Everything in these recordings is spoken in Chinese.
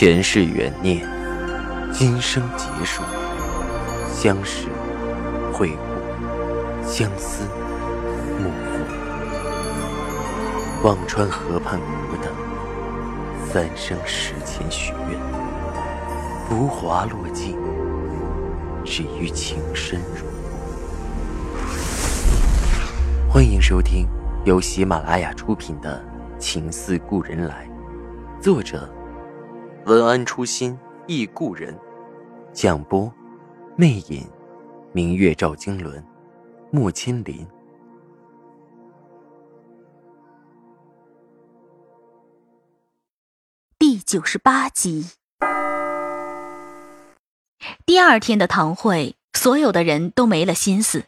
前世缘孽，今生结束，相识、会故，相思、幕后。忘川河畔孤等，三生石前许愿，浮华落尽，只余情深入。欢迎收听由喜马拉雅出品的《情似故人来》，作者。文安初心忆故人，蒋波，魅影，明月照经纶，木千林。第九十八集。第二天的堂会，所有的人都没了心思。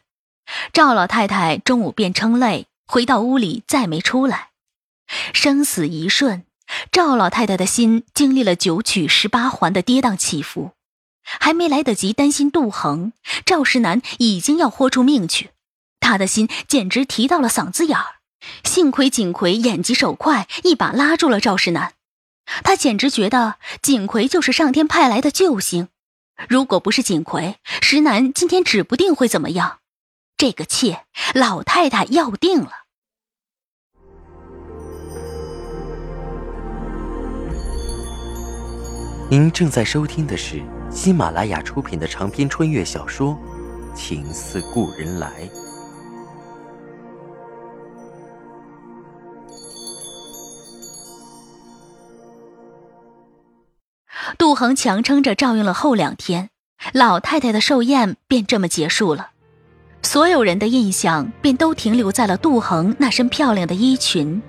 赵老太太中午便称累，回到屋里再没出来。生死一瞬。赵老太太的心经历了九曲十八环的跌宕起伏，还没来得及担心杜恒，赵石南已经要豁出命去，他的心简直提到了嗓子眼儿。幸亏锦葵眼疾手快，一把拉住了赵石南，他简直觉得锦葵就是上天派来的救星。如果不是锦葵，石南今天指不定会怎么样。这个妾，老太太要定了。您正在收听的是喜马拉雅出品的长篇穿越小说《情似故人来》。杜恒强撑着照应了后两天，老太太的寿宴便这么结束了。所有人的印象便都停留在了杜恒那身漂亮的衣裙，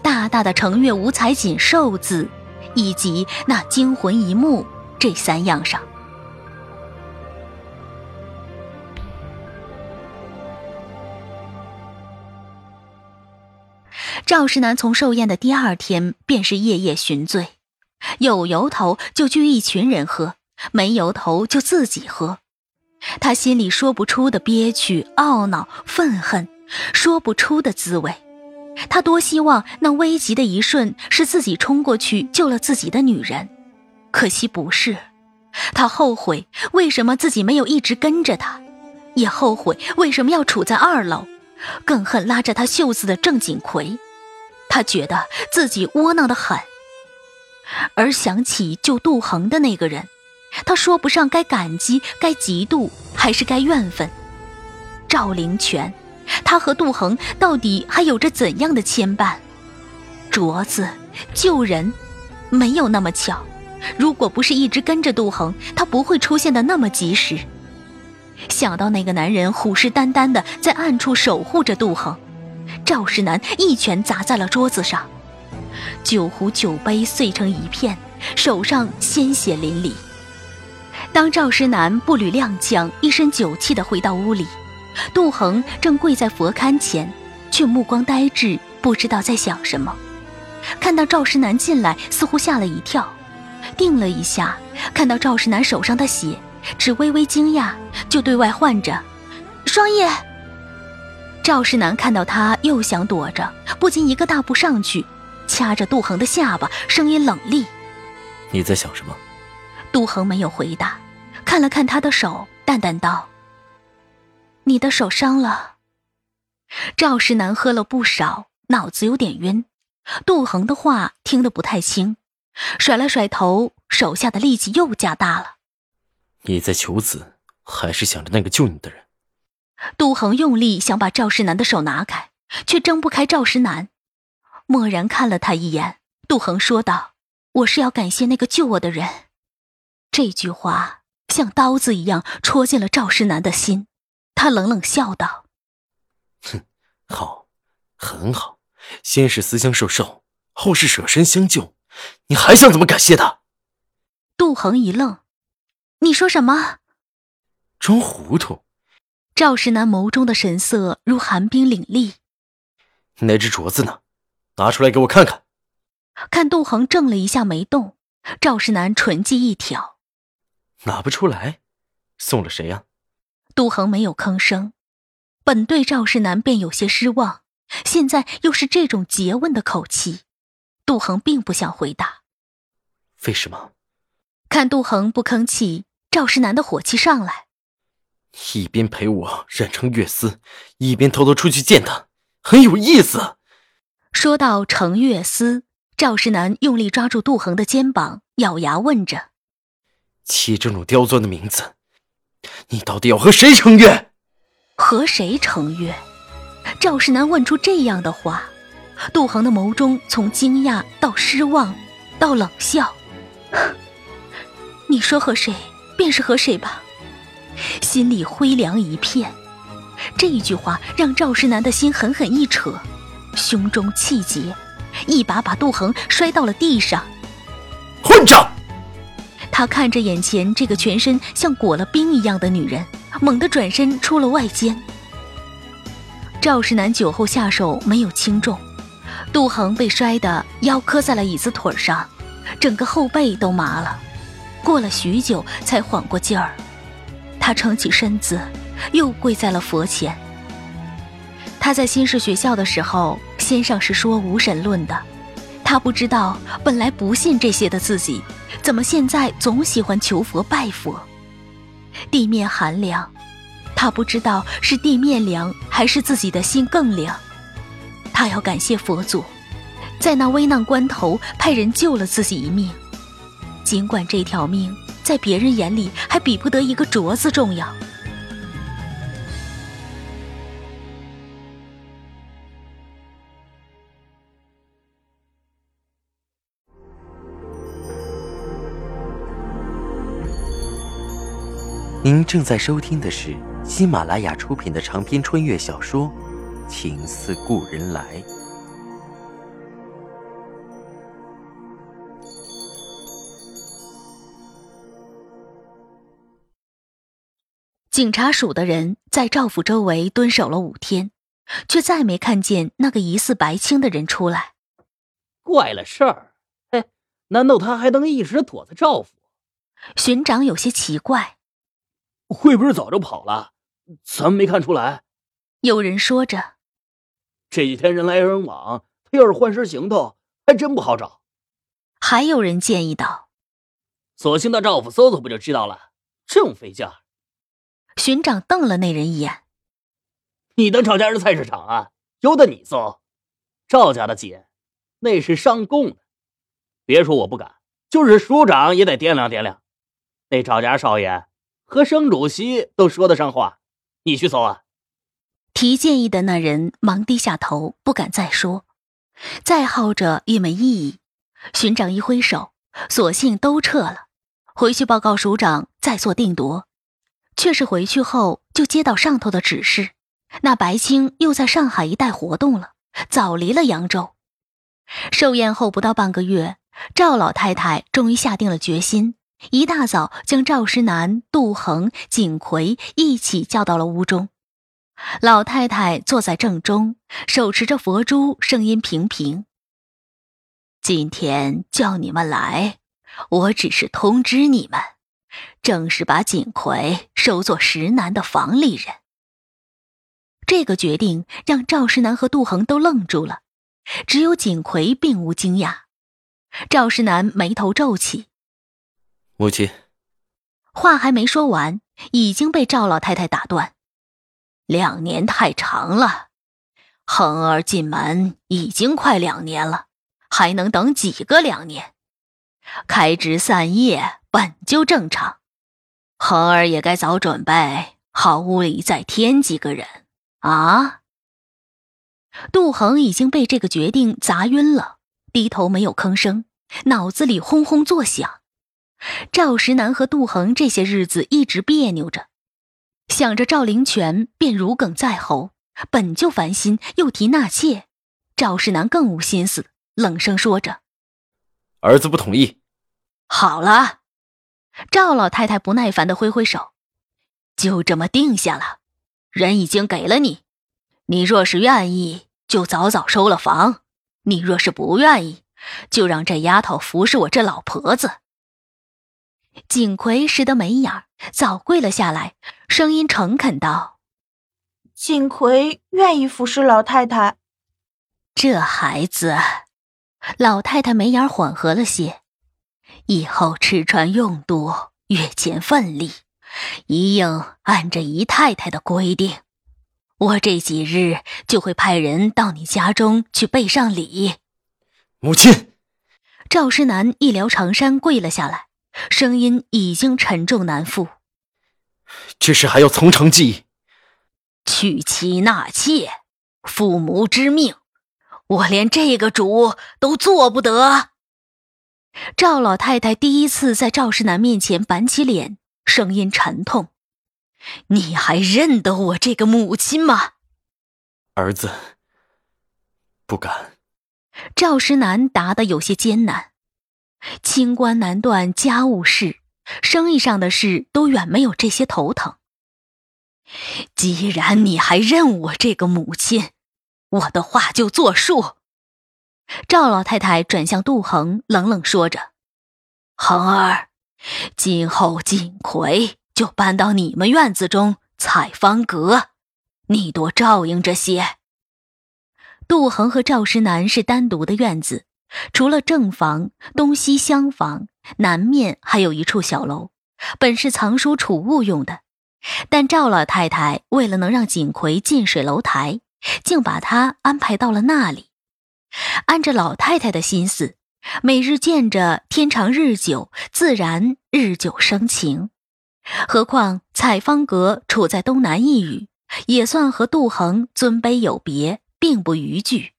大大的“程月五彩锦寿”字。以及那惊魂一幕这三样上，赵世南从寿宴的第二天便是夜夜寻醉，有由头就聚一群人喝，没由头就自己喝。他心里说不出的憋屈、懊恼、愤恨，说不出的滋味。他多希望那危急的一瞬是自己冲过去救了自己的女人，可惜不是。他后悔为什么自己没有一直跟着他，也后悔为什么要处在二楼，更恨拉着他袖子的郑锦奎。他觉得自己窝囊的很。而想起救杜恒的那个人，他说不上该感激、该嫉妒，还是该怨愤。赵灵泉。他和杜恒到底还有着怎样的牵绊？镯子救人，没有那么巧。如果不是一直跟着杜恒，他不会出现的那么及时。想到那个男人虎视眈眈的在暗处守护着杜恒，赵世南一拳砸在了桌子上，酒壶酒杯碎成一片，手上鲜血淋漓。当赵世南步履踉跄，一身酒气的回到屋里。杜恒正跪在佛龛前，却目光呆滞，不知道在想什么。看到赵世南进来，似乎吓了一跳，定了一下，看到赵世南手上的血，只微微惊讶，就对外唤着：“双叶。”赵世南看到他又想躲着，不禁一个大步上去，掐着杜恒的下巴，声音冷厉：“你在想什么？”杜恒没有回答，看了看他的手，淡淡道。你的手伤了。赵世南喝了不少，脑子有点晕。杜恒的话听得不太清，甩了甩头，手下的力气又加大了。你在求子，还是想着那个救你的人？杜恒用力想把赵世南的手拿开，却挣不开赵世南。默然看了他一眼，杜恒说道：“我是要感谢那个救我的人。”这句话像刀子一样戳进了赵世南的心。他冷冷笑道：“哼，好，很好。先是私相授受，后是舍身相救，你还想怎么感谢他？”杜恒一愣：“你说什么？”装糊涂。赵世南眸中的神色如寒冰凛冽。那只镯子呢？拿出来给我看看。看杜恒怔了一下没动，赵世南唇际一挑：“拿不出来，送了谁呀？”杜恒没有吭声，本对赵世南便有些失望，现在又是这种诘问的口气，杜恒并不想回答。为什么？看杜恒不吭气，赵世南的火气上来，一边陪我染成月丝，一边偷偷出去见他，很有意思。说到程月丝，赵世南用力抓住杜恒的肩膀，咬牙问着：“起这种刁钻的名字，你到底要和谁成约？”和谁成约？赵世南问出这样的话，杜恒的眸中从惊讶到失望，到冷笑。你说和谁，便是和谁吧。心里灰凉一片。这一句话让赵世南的心狠狠一扯，胸中气结，一把把杜恒摔到了地上。混账！他看着眼前这个全身像裹了冰一样的女人，猛地转身出了外间。赵世南酒后下手没有轻重，杜恒被摔得腰磕在了椅子腿上，整个后背都麻了。过了许久才缓过劲儿，他撑起身子，又跪在了佛前。他在新式学校的时候，先生是说无神论的，他不知道本来不信这些的自己，怎么现在总喜欢求佛拜佛。地面寒凉。他不知道是地面凉，还是自己的心更凉。他要感谢佛祖，在那危难关头派人救了自己一命。尽管这条命在别人眼里还比不得一个镯子重要。您正在收听的是。喜马拉雅出品的长篇穿越小说《情似故人来》。警察署的人在赵府周围蹲守了五天，却再没看见那个疑似白青的人出来。怪了事儿，嘿，难道他还能一直躲在赵府？巡长有些奇怪，会不会早就跑了？咱们没看出来。有人说着，这几天人来人往，他要是换身行头，还真不好找。还有人建议道：“索性到赵府搜搜，不就知道了？这么费劲。”巡长瞪了那人一眼：“你当赵家是菜市场啊？由得你搜？赵家的姐，那是上供的。别说我不敢，就是署长也得掂量掂量。那赵家少爷和省主席都说得上话。”你去搜啊！提建议的那人忙低下头，不敢再说，再耗着也没意义。巡长一挥手，索性都撤了，回去报告署长，再做定夺。却是回去后就接到上头的指示，那白青又在上海一带活动了，早离了扬州。寿宴后不到半个月，赵老太太终于下定了决心。一大早，将赵石南、杜恒、景奎一起叫到了屋中。老太太坐在正中，手持着佛珠，声音平平：“今天叫你们来，我只是通知你们，正式把锦葵收做石南的房里人。”这个决定让赵石南和杜恒都愣住了，只有景葵并无惊讶。赵石南眉头皱起。母亲，话还没说完，已经被赵老太太打断。两年太长了，恒儿进门已经快两年了，还能等几个两年？开枝散叶本就正常，恒儿也该早准备好屋里再添几个人啊。杜恒已经被这个决定砸晕了，低头没有吭声，脑子里轰轰作响。赵石南和杜恒这些日子一直别扭着，想着赵灵泉便如鲠在喉，本就烦心，又提纳妾，赵石南更无心思，冷声说着：“儿子不同意。”好了，赵老太太不耐烦的挥挥手：“就这么定下了，人已经给了你，你若是愿意，就早早收了房；你若是不愿意，就让这丫头服侍我这老婆子。”景奎识得眉眼，早跪了下来，声音诚恳道：“锦葵愿意服侍老太太。”这孩子，老太太眉眼缓和了些。以后吃穿用度，月钱份例，一应按着姨太太的规定。我这几日就会派人到你家中去备上礼。母亲，赵师南一撩长衫跪了下来，声音已经沉重难复。这事还要从长计议。娶妻纳妾，父母之命，我连这个主都做不得。赵老太太第一次在赵世南面前板起脸，声音沉痛。你还认得我这个母亲吗？儿子不敢。赵石南答得有些艰难。清官难断家务事，生意上的事都远没有这些头疼。既然你还认我这个母亲，我的话就作数。赵老太太转向杜恒，冷冷说着：“恒儿，今后锦葵。”就搬到你们院子中采芳阁，你多照应着些。杜恒和赵石南是单独的院子，除了正房、东西厢房，南面还有一处小楼，本是藏书储物用的。但赵老太太为了能让锦葵近水楼台，竟把他安排到了那里。按着老太太的心思，每日见着天长日久，自然日久生情。何况采芳阁处在东南一隅，也算和杜衡尊卑有别，并不逾矩。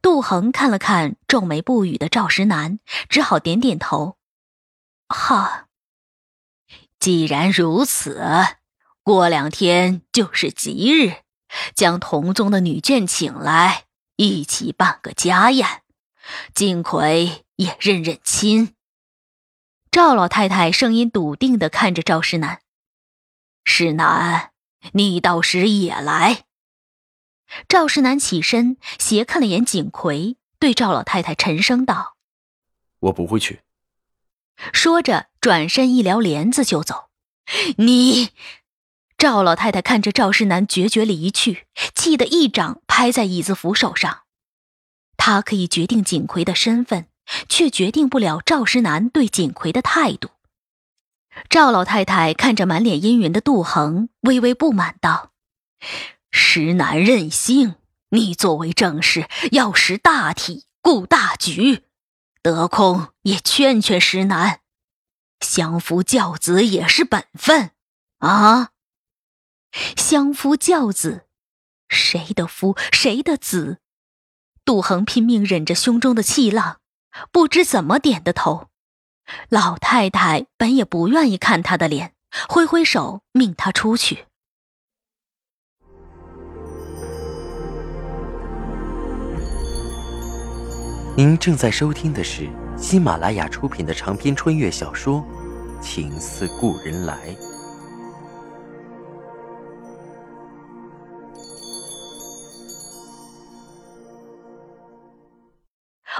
杜恒看了看皱眉不语的赵石南，只好点点头：“好，既然如此，过两天就是吉日，将同宗的女眷请来，一起办个家宴，金奎也认认亲。”赵老太太声音笃定的看着赵石南：“石南，你到时也来。”赵世南起身，斜看了眼景葵，对赵老太太沉声道：“我不会去。”说着，转身一撩帘子就走。你，赵老太太看着赵世南决绝离去，气得一掌拍在椅子扶手上。她可以决定景葵的身份。却决定不了赵石南对锦葵的态度。赵老太太看着满脸阴云的杜恒，微微不满道：“石南任性，你作为正室，要识大体，顾大局，得空也劝劝石南，相夫教子也是本分啊。相夫教子，谁的夫，谁的子？”杜恒拼命忍着胸中的气浪。不知怎么点的头，老太太本也不愿意看他的脸，挥挥手命他出去。您正在收听的是喜马拉雅出品的长篇穿越小说《情似故人来》。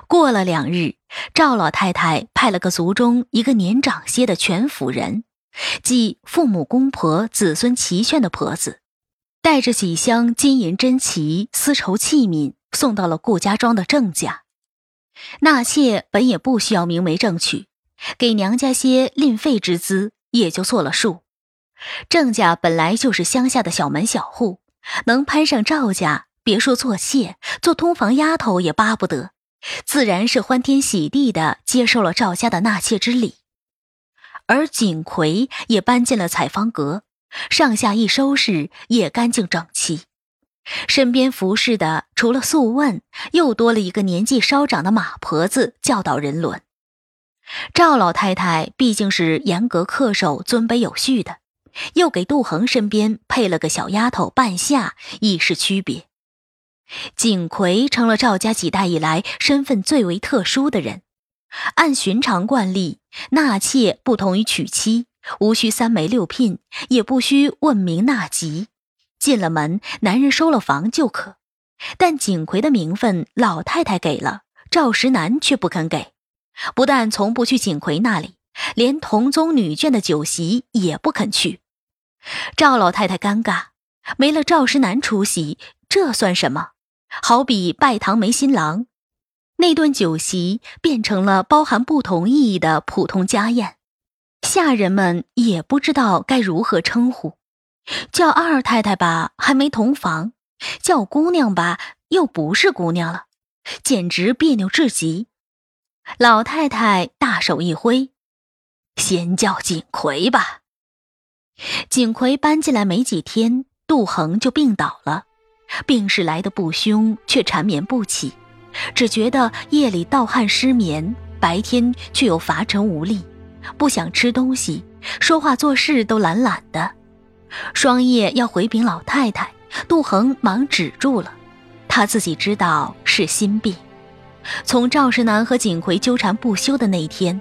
过了两日，赵老太太派了个族中一个年长些的全府人，即父母、公婆、子孙齐全的婆子，带着几箱金银珍奇、丝绸器皿，送到了顾家庄的郑家。纳妾本也不需要明媒正娶，给娘家些吝费之资也就做了数。郑家本来就是乡下的小门小户，能攀上赵家，别说做妾，做通房丫头也巴不得。自然是欢天喜地的接受了赵家的纳妾之礼，而锦葵也搬进了采芳阁，上下一收拾也干净整齐。身边服侍的除了素问，又多了一个年纪稍长的马婆子教导人伦。赵老太太毕竟是严格恪守、尊卑有序的，又给杜恒身边配了个小丫头半夏，以示区别。景葵成了赵家几代以来身份最为特殊的人。按寻常惯例，纳妾不同于娶妻，无需三媒六聘，也不需问名纳籍，进了门，男人收了房就可。但景葵的名分，老太太给了，赵石南却不肯给。不但从不去景葵那里，连同宗女眷的酒席也不肯去。赵老太太尴尬，没了赵石南出席，这算什么？好比拜堂没新郎，那顿酒席变成了包含不同意义的普通家宴，下人们也不知道该如何称呼，叫二太太吧还没同房，叫姑娘吧又不是姑娘了，简直别扭至极。老太太大手一挥，先叫锦葵吧。锦葵搬进来没几天，杜恒就病倒了，病势来得不凶，却缠绵不起。只觉得夜里盗汗失眠，白天却又乏沉无力，不想吃东西，说话做事都懒懒的。双叶要回禀老太太，杜恒忙止住了。他自己知道是心病。从赵石南和锦葵纠缠不休的那一天，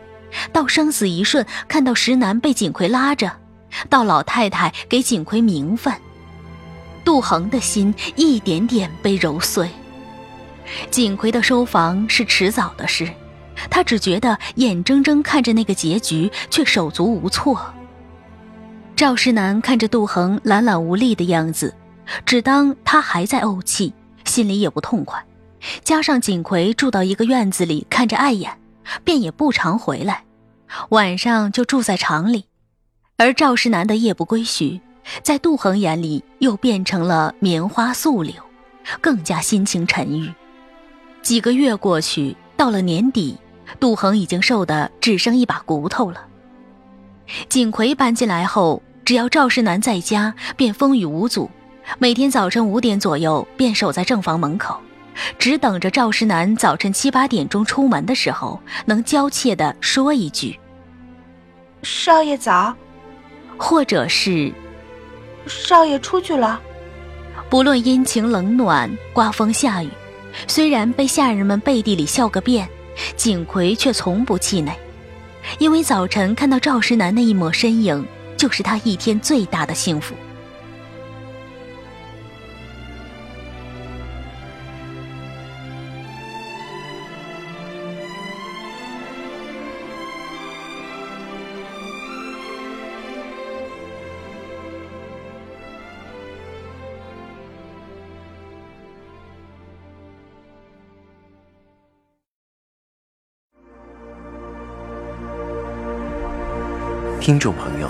到生死一瞬看到石南被锦葵拉着，到老太太给锦葵名分，杜恒的心一点点被揉碎。锦葵的收房是迟早的事，他只觉得眼睁睁看着那个结局，却手足无措。赵世南看着杜恒懒懒无力的样子，只当他还在怄气，心里也不痛快。加上锦葵住到一个院子里，看着碍眼，便也不常回来，晚上就住在厂里。而赵世南的夜不归宿，在杜恒眼里又变成了棉花素柳，更加心情沉郁。几个月过去，到了年底，杜恒已经瘦得只剩一把骨头了。锦葵搬进来后，只要赵世南在家，便风雨无阻。每天早晨五点左右，便守在正房门口，只等着赵世南早晨七八点钟出门的时候，能娇怯地说一句：“少爷早。”或者是“少爷出去了。”不论阴晴冷暖，刮风下雨。虽然被下人们背地里笑个遍，锦葵却从不气馁，因为早晨看到赵世南那一抹身影，就是他一天最大的幸福。听众朋友，